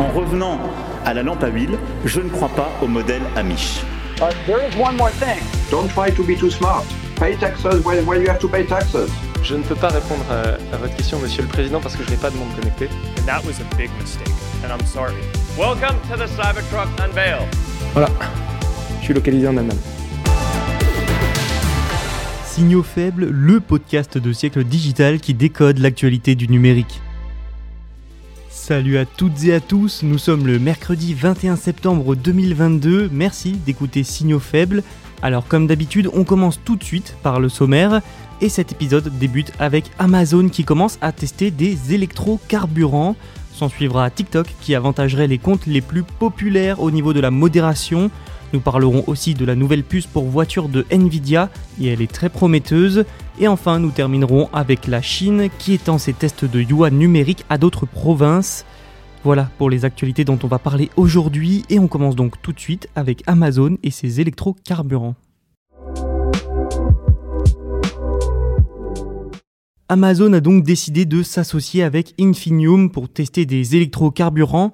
En revenant à la lampe à huile, je ne crois pas au modèle Amish. There is one more thing. Don't try to be too smart. Pay taxes when, when you have to pay taxes. Je ne peux pas répondre à, à, votre question, Monsieur le Président, parce que je n'ai pas de monde connecté. And that was a big mistake, and I'm sorry. Welcome to the Cybertruck Unveil. Voilà, je suis localisé en Allemagne. Signaux faibles, le podcast de siècle digital qui décode l'actualité du numérique. Salut à toutes et à tous, nous sommes le mercredi 21 septembre 2022, merci d'écouter Signaux faibles. Alors comme d'habitude, on commence tout de suite par le sommaire, et cet épisode débute avec Amazon qui commence à tester des électrocarburants. S'en suivra TikTok qui avantagerait les comptes les plus populaires au niveau de la modération. Nous parlerons aussi de la nouvelle puce pour voiture de Nvidia et elle est très prometteuse. Et enfin, nous terminerons avec la Chine qui étend ses tests de yuan numérique à d'autres provinces. Voilà pour les actualités dont on va parler aujourd'hui et on commence donc tout de suite avec Amazon et ses électrocarburants. Amazon a donc décidé de s'associer avec Infinium pour tester des électrocarburants.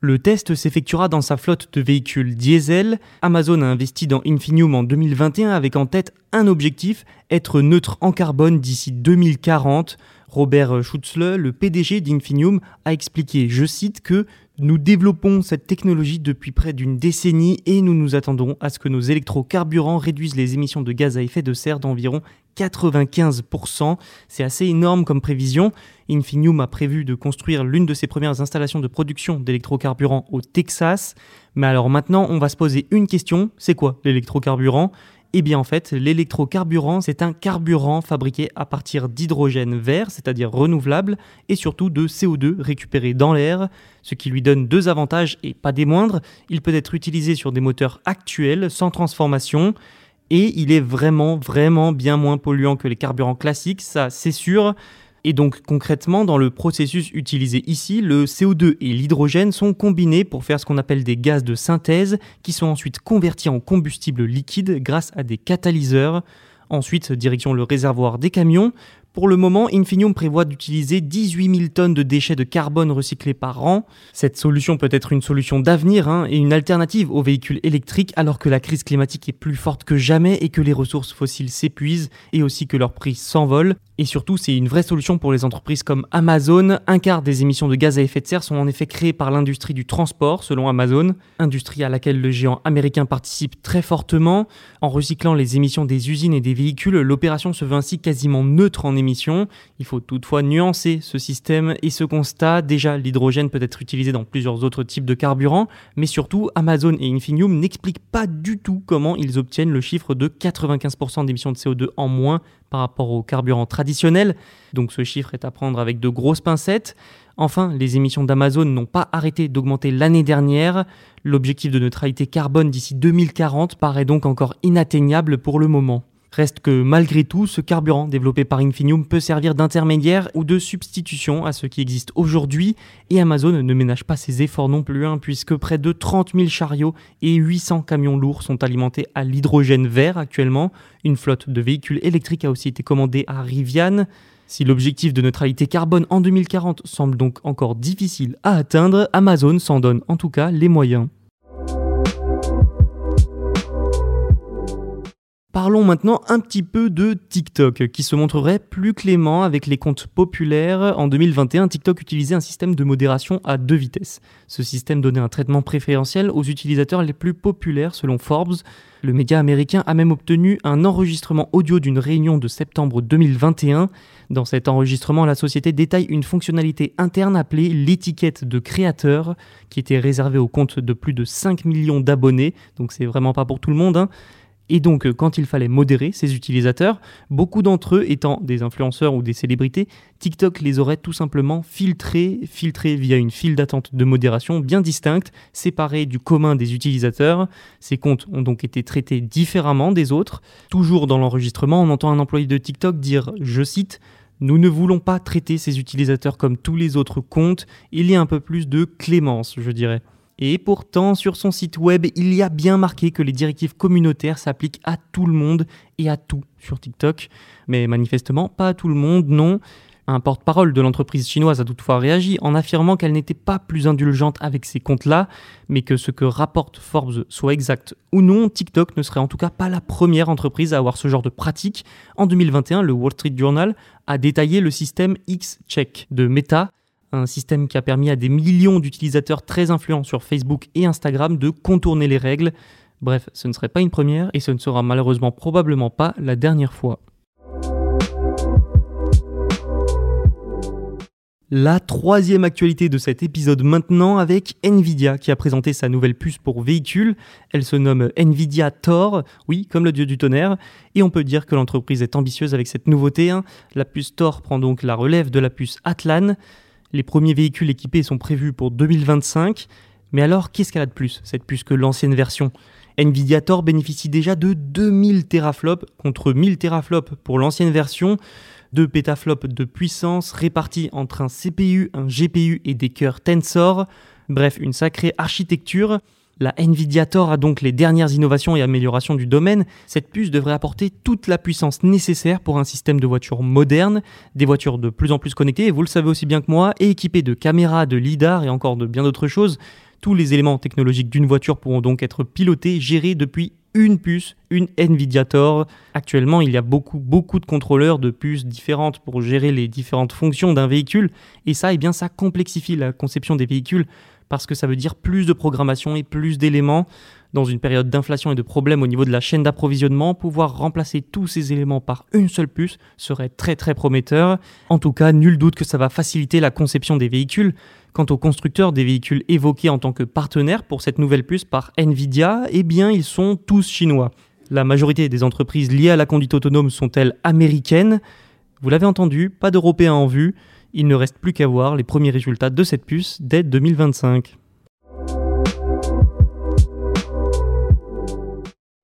Le test s'effectuera dans sa flotte de véhicules diesel. Amazon a investi dans Infinium en 2021 avec en tête un objectif, être neutre en carbone d'ici 2040. Robert Schutzle, le PDG d'Infinium, a expliqué, je cite, que nous développons cette technologie depuis près d'une décennie et nous nous attendons à ce que nos électrocarburants réduisent les émissions de gaz à effet de serre d'environ 95%. C'est assez énorme comme prévision. Infinium a prévu de construire l'une de ses premières installations de production d'électrocarburants au Texas. Mais alors maintenant, on va se poser une question. C'est quoi l'électrocarburant? Eh bien en fait, l'électrocarburant, c'est un carburant fabriqué à partir d'hydrogène vert, c'est-à-dire renouvelable, et surtout de CO2 récupéré dans l'air, ce qui lui donne deux avantages et pas des moindres. Il peut être utilisé sur des moteurs actuels, sans transformation, et il est vraiment, vraiment bien moins polluant que les carburants classiques, ça c'est sûr. Et donc concrètement, dans le processus utilisé ici, le CO2 et l'hydrogène sont combinés pour faire ce qu'on appelle des gaz de synthèse, qui sont ensuite convertis en combustible liquide grâce à des catalyseurs. Ensuite, direction le réservoir des camions, pour le moment, Infinium prévoit d'utiliser 18 000 tonnes de déchets de carbone recyclés par an. Cette solution peut être une solution d'avenir hein, et une alternative aux véhicules électriques alors que la crise climatique est plus forte que jamais et que les ressources fossiles s'épuisent et aussi que leurs prix s'envolent. Et surtout, c'est une vraie solution pour les entreprises comme Amazon. Un quart des émissions de gaz à effet de serre sont en effet créées par l'industrie du transport, selon Amazon, industrie à laquelle le géant américain participe très fortement. En recyclant les émissions des usines et des véhicules, l'opération se veut ainsi quasiment neutre en émissions. Il faut toutefois nuancer ce système et ce constat. Déjà, l'hydrogène peut être utilisé dans plusieurs autres types de carburants, mais surtout, Amazon et Infinium n'expliquent pas du tout comment ils obtiennent le chiffre de 95% d'émissions de CO2 en moins par rapport au carburant traditionnel. Donc ce chiffre est à prendre avec de grosses pincettes. Enfin, les émissions d'Amazon n'ont pas arrêté d'augmenter l'année dernière. L'objectif de neutralité carbone d'ici 2040 paraît donc encore inatteignable pour le moment. Reste que malgré tout, ce carburant développé par Infinium peut servir d'intermédiaire ou de substitution à ce qui existe aujourd'hui, et Amazon ne ménage pas ses efforts non plus, hein, puisque près de 30 000 chariots et 800 camions lourds sont alimentés à l'hydrogène vert actuellement. Une flotte de véhicules électriques a aussi été commandée à Rivian. Si l'objectif de neutralité carbone en 2040 semble donc encore difficile à atteindre, Amazon s'en donne en tout cas les moyens. Parlons maintenant un petit peu de TikTok, qui se montrerait plus clément avec les comptes populaires. En 2021, TikTok utilisait un système de modération à deux vitesses. Ce système donnait un traitement préférentiel aux utilisateurs les plus populaires selon Forbes. Le média américain a même obtenu un enregistrement audio d'une réunion de septembre 2021. Dans cet enregistrement, la société détaille une fonctionnalité interne appelée l'étiquette de créateur, qui était réservée aux comptes de plus de 5 millions d'abonnés, donc c'est vraiment pas pour tout le monde. Hein. Et donc, euh, quand il fallait modérer ses utilisateurs, beaucoup d'entre eux étant des influenceurs ou des célébrités, TikTok les aurait tout simplement filtrés, filtrés via une file d'attente de modération bien distincte, séparée du commun des utilisateurs. Ces comptes ont donc été traités différemment des autres. Toujours dans l'enregistrement, on entend un employé de TikTok dire, je cite, nous ne voulons pas traiter ces utilisateurs comme tous les autres comptes, il y a un peu plus de clémence, je dirais. Et pourtant, sur son site web, il y a bien marqué que les directives communautaires s'appliquent à tout le monde et à tout sur TikTok. Mais manifestement, pas à tout le monde, non. Un porte-parole de l'entreprise chinoise a toutefois réagi en affirmant qu'elle n'était pas plus indulgente avec ces comptes-là, mais que ce que rapporte Forbes soit exact ou non, TikTok ne serait en tout cas pas la première entreprise à avoir ce genre de pratique. En 2021, le Wall Street Journal a détaillé le système X-Check de Meta, un système qui a permis à des millions d'utilisateurs très influents sur Facebook et Instagram de contourner les règles. Bref, ce ne serait pas une première et ce ne sera malheureusement probablement pas la dernière fois. La troisième actualité de cet épisode maintenant avec Nvidia qui a présenté sa nouvelle puce pour véhicule. Elle se nomme Nvidia Thor, oui, comme le dieu du tonnerre. Et on peut dire que l'entreprise est ambitieuse avec cette nouveauté. Hein. La puce Thor prend donc la relève de la puce Atlan. Les premiers véhicules équipés sont prévus pour 2025. Mais alors, qu'est-ce qu'elle a de plus, cette puce, que l'ancienne version? Nvidia Thor bénéficie déjà de 2000 teraflops contre 1000 teraflops pour l'ancienne version. 2 pétaflops de puissance répartis entre un CPU, un GPU et des cœurs Tensor. Bref, une sacrée architecture. La Nvidia Thor a donc les dernières innovations et améliorations du domaine. Cette puce devrait apporter toute la puissance nécessaire pour un système de voitures moderne, des voitures de plus en plus connectées, vous le savez aussi bien que moi, et équipées de caméras, de lidar et encore de bien d'autres choses. Tous les éléments technologiques d'une voiture pourront donc être pilotés, gérés depuis une puce, une Nvidia Thor. Actuellement, il y a beaucoup, beaucoup de contrôleurs de puces différentes pour gérer les différentes fonctions d'un véhicule. Et ça, eh bien, ça complexifie la conception des véhicules parce que ça veut dire plus de programmation et plus d'éléments. Dans une période d'inflation et de problèmes au niveau de la chaîne d'approvisionnement, pouvoir remplacer tous ces éléments par une seule puce serait très très prometteur. En tout cas, nul doute que ça va faciliter la conception des véhicules. Quant aux constructeurs des véhicules évoqués en tant que partenaires pour cette nouvelle puce par Nvidia, eh bien ils sont tous chinois. La majorité des entreprises liées à la conduite autonome sont-elles américaines Vous l'avez entendu, pas d'Européens en vue. Il ne reste plus qu'à voir les premiers résultats de cette puce dès 2025.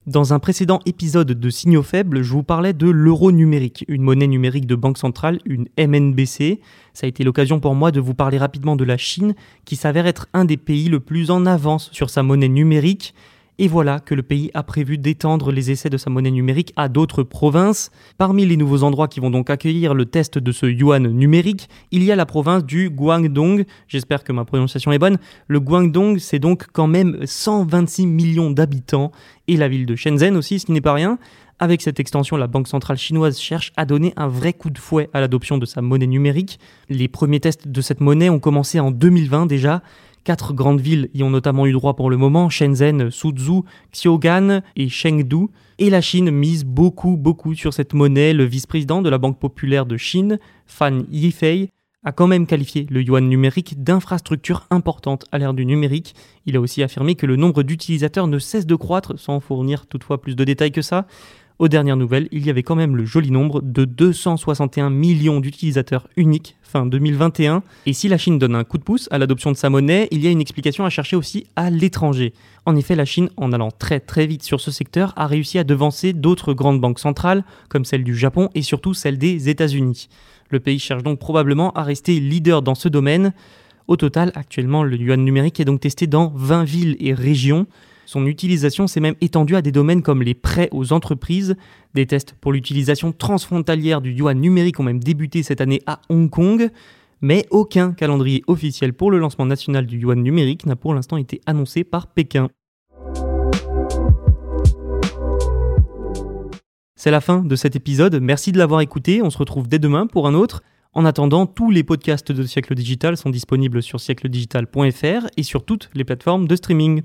Dans un précédent épisode de Signaux faibles, je vous parlais de l'euro numérique, une monnaie numérique de banque centrale, une MNBC. Ça a été l'occasion pour moi de vous parler rapidement de la Chine, qui s'avère être un des pays le plus en avance sur sa monnaie numérique. Et voilà que le pays a prévu d'étendre les essais de sa monnaie numérique à d'autres provinces. Parmi les nouveaux endroits qui vont donc accueillir le test de ce yuan numérique, il y a la province du Guangdong. J'espère que ma prononciation est bonne. Le Guangdong, c'est donc quand même 126 millions d'habitants. Et la ville de Shenzhen aussi, ce qui n'est pas rien. Avec cette extension, la Banque centrale chinoise cherche à donner un vrai coup de fouet à l'adoption de sa monnaie numérique. Les premiers tests de cette monnaie ont commencé en 2020 déjà. Quatre grandes villes y ont notamment eu droit pour le moment, Shenzhen, Suzhou, Xiaogan et Chengdu. Et la Chine mise beaucoup, beaucoup sur cette monnaie. Le vice-président de la Banque populaire de Chine, Fan Yifei, a quand même qualifié le yuan numérique d'infrastructure importante à l'ère du numérique. Il a aussi affirmé que le nombre d'utilisateurs ne cesse de croître, sans fournir toutefois plus de détails que ça. Aux dernières nouvelles, il y avait quand même le joli nombre de 261 millions d'utilisateurs uniques fin 2021. Et si la Chine donne un coup de pouce à l'adoption de sa monnaie, il y a une explication à chercher aussi à l'étranger. En effet, la Chine, en allant très très vite sur ce secteur, a réussi à devancer d'autres grandes banques centrales, comme celle du Japon et surtout celle des États-Unis. Le pays cherche donc probablement à rester leader dans ce domaine. Au total, actuellement, le yuan numérique est donc testé dans 20 villes et régions. Son utilisation s'est même étendue à des domaines comme les prêts aux entreprises. Des tests pour l'utilisation transfrontalière du yuan numérique ont même débuté cette année à Hong Kong. Mais aucun calendrier officiel pour le lancement national du yuan numérique n'a pour l'instant été annoncé par Pékin. C'est la fin de cet épisode, merci de l'avoir écouté, on se retrouve dès demain pour un autre. En attendant, tous les podcasts de Siècle Digital sont disponibles sur siècledigital.fr et sur toutes les plateformes de streaming.